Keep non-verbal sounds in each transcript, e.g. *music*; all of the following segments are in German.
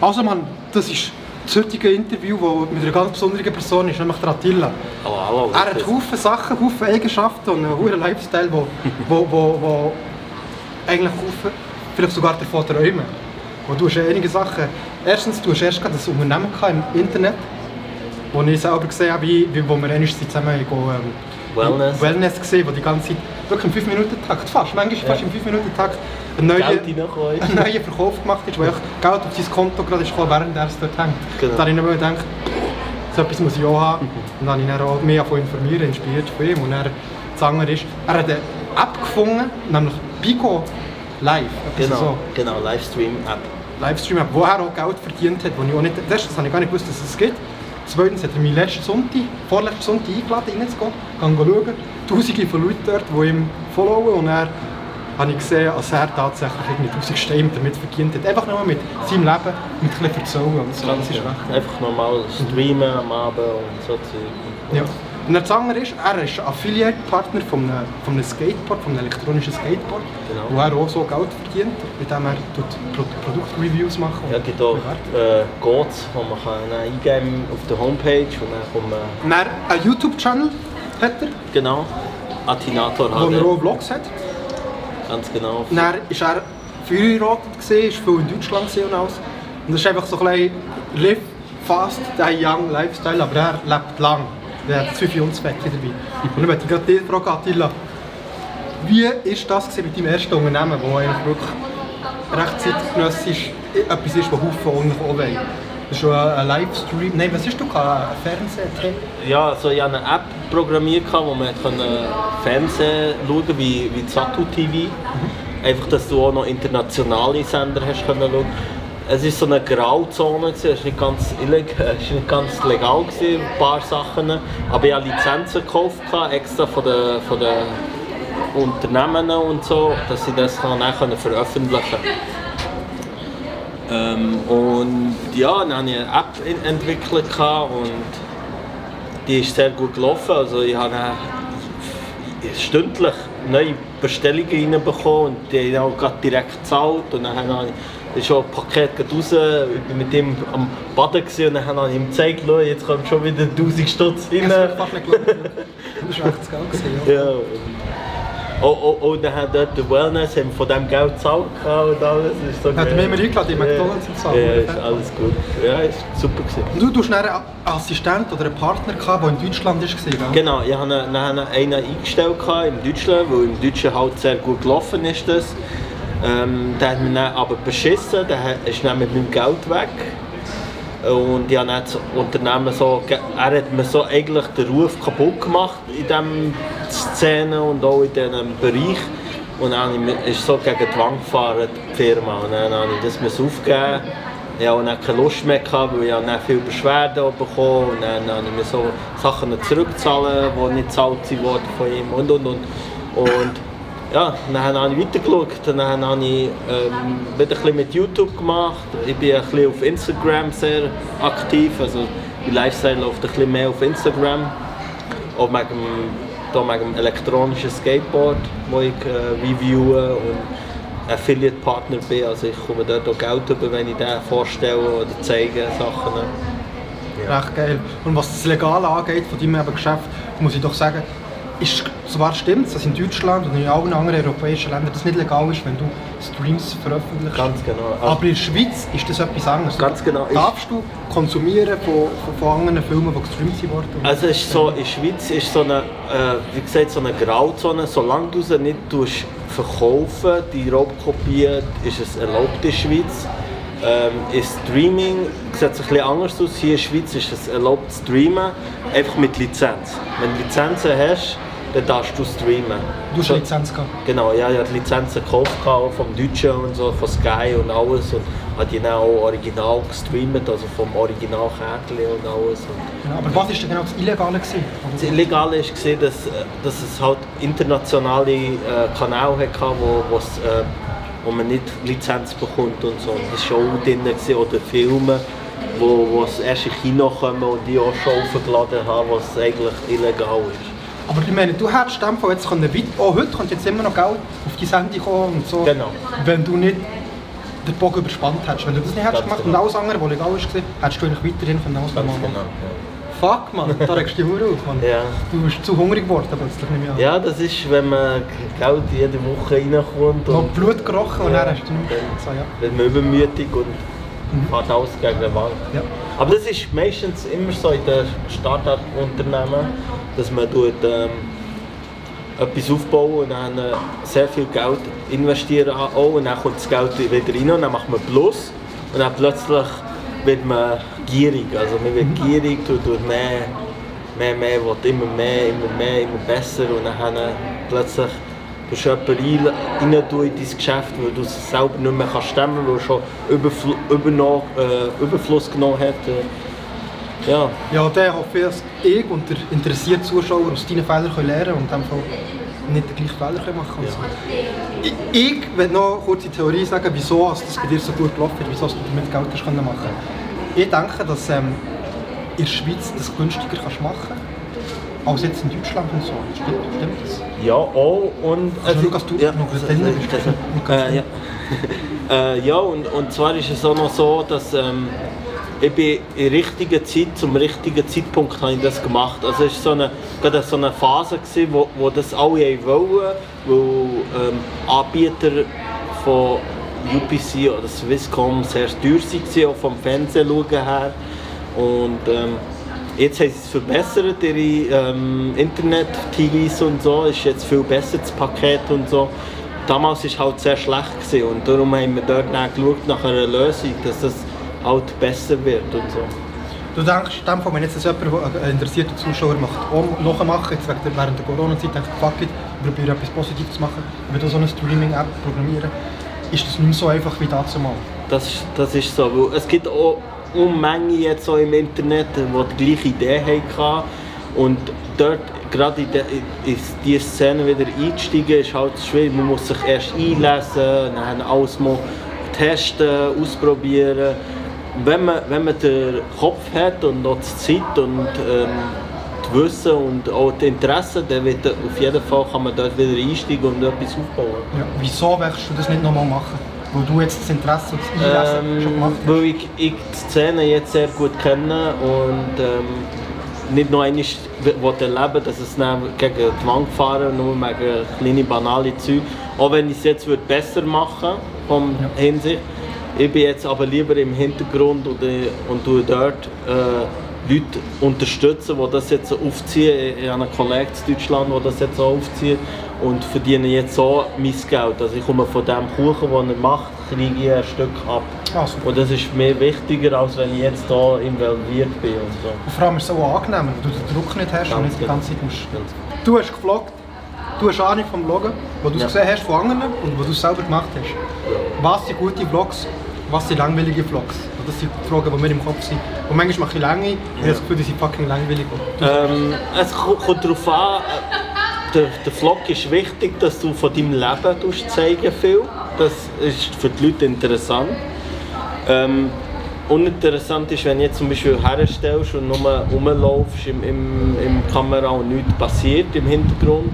Also man, das ist das heutige Interview, das mit einer ganz besonderen Person ist, nämlich der Attila. Hallo, hallo. Er hat Haufen Sachen, Haufen Eigenschaften und einen hohen Lifestyle, wo, wo, wo, wo eigentlich Haufen, vielleicht sogar davon träumen. Wo du hast einige Sachen, erstens, du hast erst gerade ein Unternehmen im Internet, wo ich selber gesehen habe, wie, wo wir einmal zusammen go, ähm, Wellness. Wellness gesehen, wo die ganze Zeit, wirklich im 5-Minuten-Takt, fast, manchmal fast im 5-Minuten-Takt, einen neuen, einen neuen Verkauf gemacht ist, wo *laughs* echt Geld auf sein Konto gerade ist gekommen, während er es dort hängt. Genau. Da habe ich dann gedacht, so etwas muss ich auch haben. Und dann habe ich dann auch mich davon informiert, inspiriert von ihm. Und er, das andere ist, er hat eine App gefunden, nämlich Pico Live. Genau, So. genau, Livestream-App. Livestream-App, wo er auch Geld verdient hat, wo ich auch nicht, erstens habe ich gar nicht gewusst, dass es gibt. Zweitens hat er mich letzten Sonntag, vorletzten Sonntag eingeladen, reinzugehen, gehen schauen. Tausende von Leuten dort, die ihm followen und er habe ich gesehen, dass er tatsächlich irgendwie 1000 Steine damit verdient hat. Einfach nur mit seinem Leben, mit ein bisschen Erzählen und so. Das ist recht. Einfach normal streamen am Abend und so Zeug. Ja. Und das andere ist, er ist Affiliate-Partner von einem, von einem Skateboard, von einem elektronischen Skateboard, Genau. wo er auch so Geld verdient, indem er tut Pro Produktreviews macht. Ja, es gibt auch äh, Codes, die man kann dann eingeben auf der Homepage und dann kommt man, er einen YouTube-Channel hat er, genau, Attinator wo er auch Vlogs hat. ganz genau. Dann war er verheiratet, ist viel in Deutschland und alles. Und das ist einfach so ein bisschen live fast, der young Lifestyle, aber er lebt lang. Er hat zwei Jungsbecken dabei. Und dann möchte ich gerade dich fragen, Attila, wie war das mit deinem ersten Unternehmen, wo eigentlich wirklich recht zeitgenössisch etwas ist, was Haufen auch wollen? Das ist schon ein Livestream, nein, was hast du Fernsehen? Ja, also ich hatte eine App programmiert, wo man konnte Fernsehen schauen wie, wie Satu TV. Einfach, dass du auch noch internationale Sender hast können schauen. Es war so eine Grauzone, es war nicht ganz, illeg *laughs* es nicht ganz legal, gewesen, ein paar Sachen. Aber ich habe Lizenzen gekauft, extra von den, von den Unternehmen und so, dass ich das dann veröffentlichen konnte. Ähm, und ja, dann habe ich eine App entwickelt und die ist sehr gut gelaufen. Also ich habe stündlich neue Bestellungen reinbekommen und die haben auch gerade direkt gezahlt. Und dann habe ich schon ein Paket raus, ich bin mit ihm am Baden und dann habe ich ihm gezeigt, «Schau, jetzt kommt schon wieder 1000 Stutz rein. *laughs* Das war echt geil. Ja. Ja. Oh, oh, oh, dann haben dort der Wellness haben von dem Geld gezahlt und alles. Ist so Hat mich immer eingeladen, in McDonald's und so. Ja, ist alles gut. Ja, ist super gewesen. Und du hast einen Assistent oder einen Partner, gehabt, der in Deutschland war, gell? Genau, ich hatte dann einen eingestellt in Deutschland, weil im Deutschen halt sehr gut gelaufen ist. Das. Ähm, der hat mich dann aber beschissen, der ist dann mit meinem Geld weg. Und ich habe das Unternehmen so, er hat mir so eigentlich den Ruf kaputt gemacht in dieser Szene und auch in diesem Bereich. Und dann ist so gegen die Wand gefahren, die Firma. Und dann habe ich das aufgeben. Ich hatte dann keine Lust mehr, weil ich dann viele Beschwerden auch bekommen Und dann habe ich mir so Sachen zurückzahlen, die nicht gezahlt wurden von ihm und und und. Und ja, dann habe ich weitergeschaut. Dann habe ich ähm, wieder ein bisschen mit YouTube gemacht. Ich bin ein bisschen auf Instagram sehr aktiv. Also mein Lifestyle läuft ein bisschen mehr auf Instagram. Auch wegen da wegen dem elektronischen Skateboard, das ich äh, reviewe und Affiliate-Partner bin. Also ich komme dort auch Geld über, wenn ich den vorstelle oder zeige Sachen. Recht geil. Und was das Legale angeht von deinem Geschäft, muss ich doch sagen, ist, zwar stimmt dass in Deutschland und in allen anderen europäischen Ländern das nicht legal ist, wenn du Streams veröffentlichst. Ganz genau. Also- Aber in der Schweiz ist das etwas anderes. Ganz genau. Darfst du konsumieren von, von, anderen Filmen, die gestreamt wurden? Also es ist so, in der Schweiz ist so eine, äh, wie gesagt, so eine Grauzone. Solange du sie nicht verkaufen, die Raubkopien, ist es erlaubt in der Schweiz. Ähm, in Streaming sieht es ein bisschen anders aus. Hier in der Schweiz ist es erlaubt zu streamen, einfach mit Lizenz. Wenn du Lizenzen hast, dann darfst du streamen. Du hast eine Lizenz gehabt. Genau, ja, ich habe die Lizenzen gekauft, vom Deutschen und so, von Sky und alles. Und habe die dann auch original gestreamt, also vom Originalkärtchen und alles. Genau. Aber was war denn genau das Illegale? Gewesen? das Illegale war, dass, äh, dass es halt internationale äh, Kanäle hatte, wo, äh, wo man nicht Lizenz bekommt und so. Und das war auch drin, gewesen, oder Filme, wo, wo es erst in Kino kommen und die auch schon aufgeladen haben, was eigentlich illegal ist. Aber ich meine, du hättest in dem Fall jetzt können, weit- auch heute kommt jetzt immer noch Geld auf die Sendung kommen und so. Genau. Wenn du nicht den Bogen überspannt hättest. Wenn du das nicht hättest gemacht genau. und alles andere, was legal war, hättest du eigentlich weiterhin von Ganz normal genau. machen. Fuck, Mann, da regst du dich auf, Mann. Ja. Du bist zu hungrig geworden plötzlich, ich an. Ja, das ist, wenn man Geld jede Woche reinkommt Noch und Blut gerochen und Ja. dann hast du nicht mehr so, ja. wird man übermütig und fährt alles gegen den Wand. ja. Aber das ist meistens immer so in den Start-up-Unternehmen, dass man tut, ähm, etwas aufbauen und dann äh, sehr viel Geld investieren auch und dann kommt das Geld wieder rein und dann macht man Plus und dann plötzlich wird man gierig, also man wird gierig, tut, tut mehr, mehr, mehr, will immer mehr, immer mehr, immer besser und dann äh, plötzlich tust du jemanden rein, rein in dein Geschäft, weil du es selber nicht mehr kannst stemmen, weil er schon Überfl überno, äh, Überfluss genommen hat. Äh, ja. Ja, dann hoffe ich, dass ich und der interessierte Zuschauer aus deinen Fehlern können lernen können und in dem Fall nicht den gleichen Fehler machen können. Ich, ich will noch kurz die Theorie sagen, wieso es das bei dir so gut gelaufen ist, wieso du damit Geld hast können machen Ich denke, dass ähm, in der Schweiz das günstiger kannst machen als jetzt in Deutschland und so. Stimmt, stimmt das? Ja, auch und... Also, Lukas, du ja, noch das- *laughs* bist, äh, ja. *laughs* äh, ja, und, und zwar ist es auch noch so, dass ähm, ich bin in der richtigen Zeit, zum richtigen Zeitpunkt habe ich das gemacht. Also es war so eine, gerade so eine Phase, gewesen, wo, wo das alle wollen, weil ähm, Anbieter von UPC oder Swisscom sehr teuer waren, auch vom Fernsehen her. Und ähm, jetzt haben sie es verbessert, ihre ähm, Internet-TVs und so, ist jetzt viel besser das Paket und so. Damals war es halt sehr schlecht gewesen und darum haben wir dort nach einer Lösung, dass das halt besser wird und so. Du denkst, in dem Fall, wenn jetzt das jemand, der ein interessierter Zuschauer macht, auch nachmachen, jetzt wegen der, während der Corona-Zeit, denkt, fuck it, ich probiere etwas Positives zu machen, ich will auch so eine Streaming-App programmieren, ist das nicht mehr so einfach wie dazu mal. Das, das ist so, weil es gibt auch Unmengen jetzt so im Internet, die die gleiche Idee hatten und dort gerade in, in diese Szene wieder einzusteigen ist halt schwierig. Man muss sich erst einlesen, dann alles mal testen, ausprobieren. Wenn man, wenn man den Kopf hat und auch die Zeit und ähm, das Wissen und auch das Interesse, dann wird auf jeden Fall kann man dort wieder einsteigen und etwas aufbauen. Ja. Wieso willst du das nicht nochmal machen? Weil du jetzt das Interesse und das Einlesen schon Ähm, gemacht hast. weil ich, ich die Szene jetzt sehr gut kenne und ähm, nicht nur einmal erleben dass es dann gegen die Wand fahren nur wegen kleine banale Zeug. Auch wenn ich es jetzt würde besser machen vom Hinsicht. Ich bin jetzt aber lieber im Hintergrund und, äh, und tue dort äh, Leute unterstützen, die das jetzt so aufziehen. Ich habe einen Kollegen in Deutschland, der das jetzt so aufzieht und verdiene jetzt so mein Geld. Also ich komme von dem Kuchen, den er macht, kriege ich ein Stück ab. Super. Und das ist mir wichtiger, als wenn ich jetzt hier involviert bin und so. Und vor allem ist es auch angenehm, wenn du den Druck nicht hast und Ganz nicht die ganze Zeit musst. Du hast gevloggt, du hast Ahnung vom Vloggen, wo du Ja. gesehen hast von anderen und wo du selber gemacht hast. Was sind gute Vlogs, was sind langweilige Vlogs? Das sind die Fragen, die mir im Kopf sind. Und manchmal mache ich lange, ich habe das Gefühl, die sind fucking langweilig. Ähm, es ko- kommt darauf an, äh, der, der Vlog ist wichtig, dass du von deinem Leben zeigen viel. Das ist für die Leute interessant. Ähm, uninteressant ist, wenn du jetzt zum Beispiel herstellst und nur rumlaufst im, im, im Kamera und nichts passiert im Hintergrund.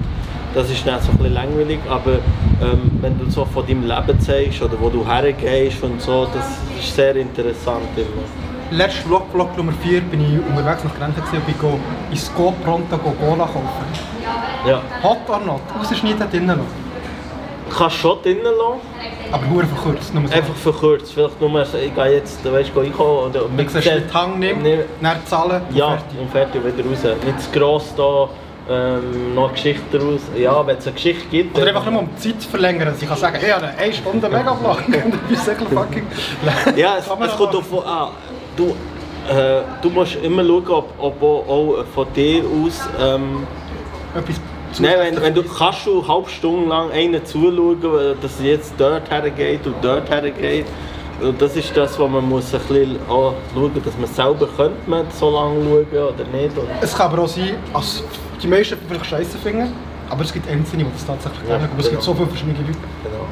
Das ist dann so ein bisschen langweilig, aber ähm, wenn du so von deinem Leben zeigst oder wo du hergehst und so, das ist sehr interessant immer. Letzter Vlog, Vlog Nummer 4, bin ich unterwegs nach Grenzen gewesen und bin go ins Go Pronto go Cola kaufen. Ja. Hot or not, rausschneiden drinnen lassen. Du kannst schon drinnen lassen. Aber nur verkürzt, nur so. Einfach verkürzt, vielleicht nur, ich gehe jetzt, weißt du, einkaufen oder du den Hang nimmst, dann zahlen und Ja, fertig. und fertig wieder raus. Nicht zu gross da, ähm, noch eine Geschichte daraus. Ja, wenn es eine Geschichte gibt. Oder einfach nur um die Zeit zu verlängern. dass Ich kann sagen, hey, ich habe eine 1 Stunde Mega-Vlog. *laughs* Und dann bist du wirklich fucking... Ja, es, es kommt davon an. Du, äh, du musst immer schauen, ob, ob auch, auch von dir aus. Ähm, Etwas Nein, wenn, wenn du kannst du eine halbe Stunde lang einen zuschauen, äh, dass er jetzt dort hergeht und dort hergeht. Und das ist das, was man muss ein bisschen auch schauen dass man selber könnte man so lange schauen oder nicht. Es kann aber auch sein, dass die meisten vielleicht scheiße finden, aber es gibt Einzelne, die das tatsächlich Ja, Aber es gibt genau. so viele verschiedene Leute. genau.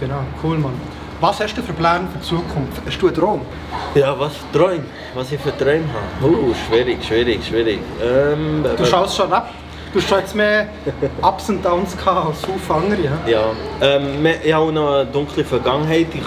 Genau, cool, Mann. Was hast du für Pläne für die Zukunft? Hast du einen Traum? Ja, was für Träume? Was ich für Träume habe? Uh, schwierig, schwierig, schwierig. Ähm, Du schaust schon ab. Du hast schon jetzt mehr *laughs* Ups und Downs gehabt als viele andere. Ja? Ja, ähm, ich habe auch noch eine dunkle Vergangenheit. Ich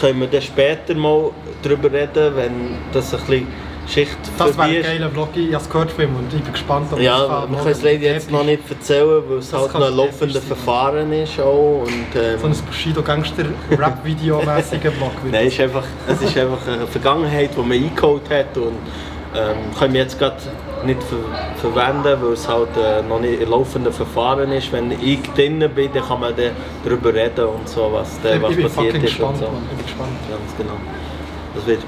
können wir dann später mal darüber reden, wenn das ein bisschen Schicht Das wäre ein geiler Vlog, ich habe es gehört von ihm und ich bin gespannt, ob Ja, wir können es leider jetzt noch nicht erzählen, weil es halt noch ein laufendes. Verfahren ist auch. Und, ähm, So ein Bushido-Gangster-Rap-Video-mäßiger Vlog. Nein, es ist einfach, es ist einfach eine Vergangenheit, die man eingeholt hat und ähm, können wir jetzt gerade nicht ver verwenden, weil es halt äh, noch nicht ein laufendes Verfahren ist. Wenn ich drinnen bin, dann kann man dann darüber reden und so, was, dann, was ich passiert ist gespannt, und so. Mann. Ich bin gespannt. Ganz genau. Das wird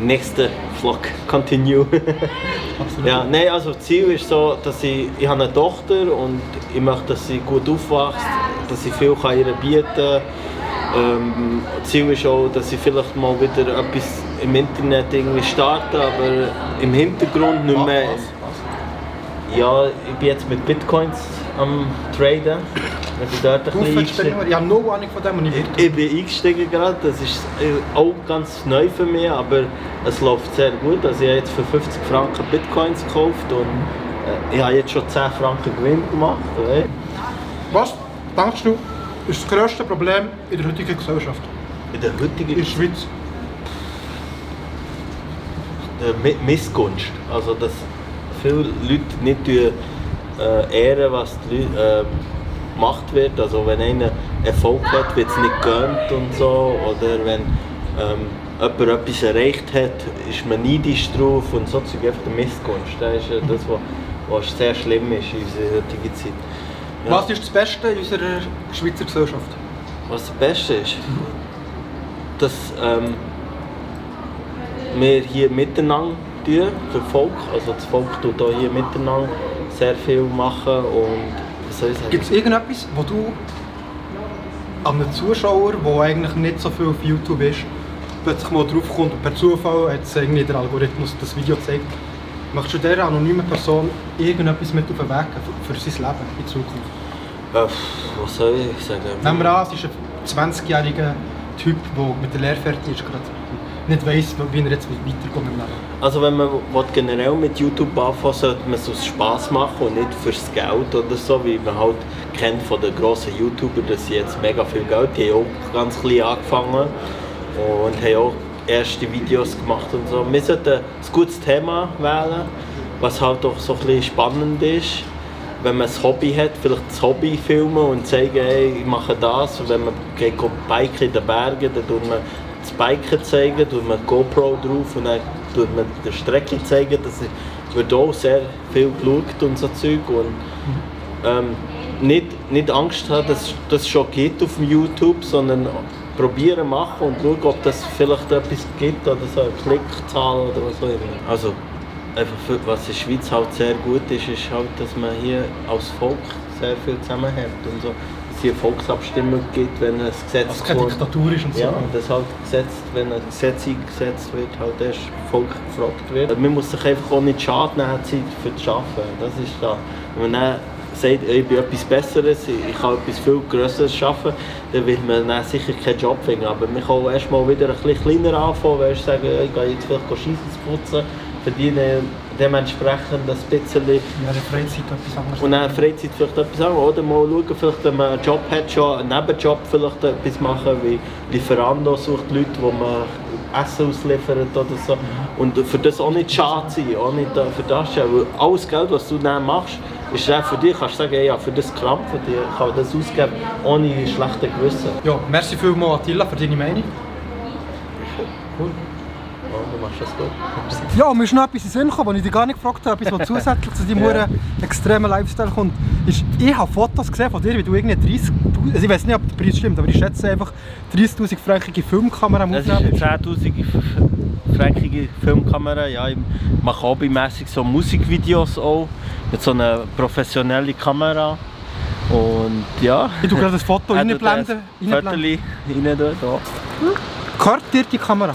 nächste Vlog continue. *laughs* Absolut. ja, nein, also Ziel ist so, dass ich, ich habe eine Tochter und ich möchte, dass sie gut aufwächst, dass sie viel kann ihr bieten kann. Ähm, Ziel ist auch, dass ich vielleicht mal wieder etwas im Internet irgendwie starte, aber im Hintergrund nicht mehr. Ja, ich bin jetzt mit Bitcoins am Traden. Ich bin dort ein bisschen Du ich habe no Ahnung von dem und ich will. Ich bin eingestiegen gerade, das ist äh, auch ganz neu für mich, aber es läuft sehr gut. Also ich habe jetzt für 50 Franken Bitcoins gekauft und äh, ich habe jetzt schon 10 Franken Gewinn gemacht. Was, denkst du, ist das grösste Problem in der heutigen Gesellschaft? In der heutigen In der Schweiz? Missgunst. Also dass viele Leute nicht äh, ehren, was die Leute, äh, gemacht wird. Also wenn einer Erfolg hat, wird es nicht gönnt und so. Oder wenn ähm, jemand etwas erreicht hat, ist man neidisch drauf und so Zeug. Einfach der Missgunst. Das ist ja das, was, was sehr schlimm ist in unserer heutigen Zeit. Ja. Was ist das Beste in unserer Schweizer Gesellschaft? Was das Beste ist, dass ähm, wir hier miteinander tun, für Volk. Also das Volk tut auch hier miteinander sehr viel machen und was soll ich sagen? Gibt es irgendetwas, wo du an einem Zuschauer, der eigentlich nicht so viel auf YouTube ist, plötzlich mal draufkommt und per Zufall hat irgendwie der Algorithmus das Video gezeigt, möchtest du dieser anonymen Person irgendetwas mit auf den Weg für, für sein Leben in Zukunft? Äh, was soll ich sagen? Nehmen wir an, es ist ein 20-jähriger Typ, der mit der Lehre fertig ist, gerade nicht weiss, wie er jetzt weiterkommt im Leben. Also wenn man generell mit YouTube anfangen sollte man es aus Spass machen und nicht fürs Geld oder so, wie man halt kennt von den grossen YouTubern, dass sie jetzt mega viel Geld, die haben auch ganz klein angefangen und haben auch erste Videos gemacht und so. Wir sollten ein gutes Thema wählen, was halt auch so ein bisschen spannend ist. Wenn man ein Hobby hat, vielleicht das Hobby filmen und zeigen, hey, ich mache das. Und wenn man geht go biken in den Bergen, dann tut man Biken zeigen, tut man GoPro drauf und dann tut man die Strecke zeigen. Das wird auch sehr viel geschaut und so Zeug. Und, ähm, nicht, nicht Angst haben, dass das schon geht auf YouTube, sondern probieren machen und schauen, ob das vielleicht etwas gibt oder so eine Klickzahl oder was auch immer. Also, einfach für, was in der Schweiz halt sehr gut ist, ist halt, dass man hier als Volk sehr viel zusammenhält und so. Dass es hier eine Volksabstimmung gibt, wenn ein Gesetz es keine. Diktatur ist und so. Ja, und das halt gesetzt, wenn ein Gesetz eingesetzt wird, halt erst Volk gefragt wird. Man muss sich einfach auch nicht schaden nehmen, Zeit für das Arbeiten. Das ist da. Wenn man dann sagt, ich bin etwas Besseres, ich kann etwas viel Größeres schaffen, dann wird man dann sicher keinen Job finden. Aber man kann auch erst mal wieder ein bisschen kleiner anfangen, weißt, sagen, ich gehe jetzt vielleicht Scheissens putzen, verdiene dementsprechend ein bisschen Ja, der Freizeit etwas anderes. und dann Freizeit vielleicht etwas anderes. Oder mal schauen, vielleicht, wenn man einen Job hat, schon einen Nebenjob vielleicht etwas machen, wie Lieferando sucht Leute, wo man Essen ausliefert oder so. Und für das auch nicht schade sein, auch nicht äh, für das. Weil alles Geld, was du dann machst, ist dann für dich, kannst du sagen, ja, für das krampfen, ich kann das ausgeben, ohne schlechtes Gewissen. Ja, merci vielmals Attila für deine Meinung. Cool. Ja, du das gut. Ja, mir ist noch etwas in Sinn gekommen, was ich dich gar nicht gefragt habe, etwas, was zusätzlich zu deinem *laughs* Ja. extremen Lifestyle kommt. Ist, ich habe Fotos gesehen von dir, wie du irgendwie 30, also ich weiß nicht, ob der Preis stimmt, aber ich schätze einfach 30'000 frankige Filmkamera am Das ist Aufnehmen. eine 10'000 fränkige Filmkamera. Ja, ich mache hobbymäßig so Musikvideos auch mit so einer professionellen Kamera. Und ja. Ich tue gerade ein Foto reinblenden. ein. Viertel rein da. Gehört dir die Kamera?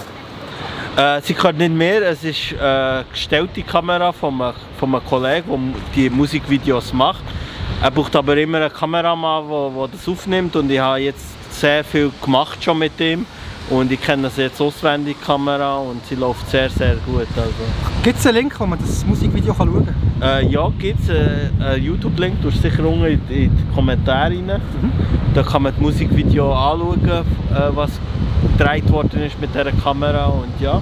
Äh, sie kann nicht mehr, es ist eine gestellte Kamera von einem, von einem Kollegen, der die Musikvideos macht. Er braucht aber immer einen Kameramann, der, das aufnimmt und ich habe jetzt sehr viel gemacht schon mit ihm. Und ich kenne das jetzt auswendig, die Kamera, und sie läuft sehr, sehr gut. Also. Gibt es einen Link, wo man das Musikvideo kann schauen kann? Äh, ja, gibt es einen, einen YouTube-Link, du sicher unten in, in die Kommentare rein. Da kann man das Musikvideo anschauen, äh, was gedreht worden ist mit dieser Kamera und ja.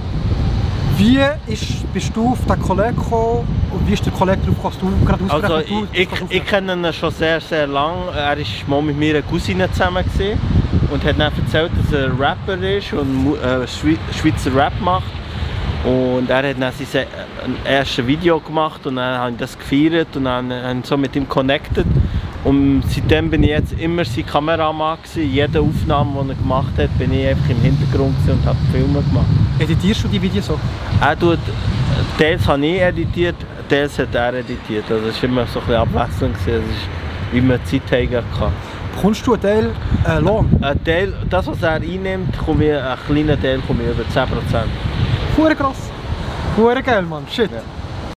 Wie ist, bist du auf den Kollegen gekommen und wie ist der Kollege darauf gekommen, dass du gerade Also ich, du ich, ich kenne ihn schon sehr, sehr lang. Er war mal mit meiner Cousine zusammen gewesen und hat dann erzählt, dass er Rapper ist und äh, Schwei- Schweizer Rap macht. Und er hat dann sein erstes Video gemacht und dann habe ich das gefeiert und dann habe ich so mit ihm connected. Und seitdem bin ich jetzt immer sein Kameramann gewesen. Jede Aufnahme, die er gemacht hat, bin ich einfach im Hintergrund und habe Filme gemacht. Editierst du die Videos so? Er tut, teils habe ich editiert, teils hat er editiert. Also es war immer so ein bisschen abwechselnd. gewesen. Es ist, wie man Zeit kann. Bekommst du einen Teil äh, Lohn? Ein Teil, das, was er einnimmt, komme ich, ein kleiner Teil komme ich über 10%. Hure krass. Hure geil, Mann. Shit. Ja.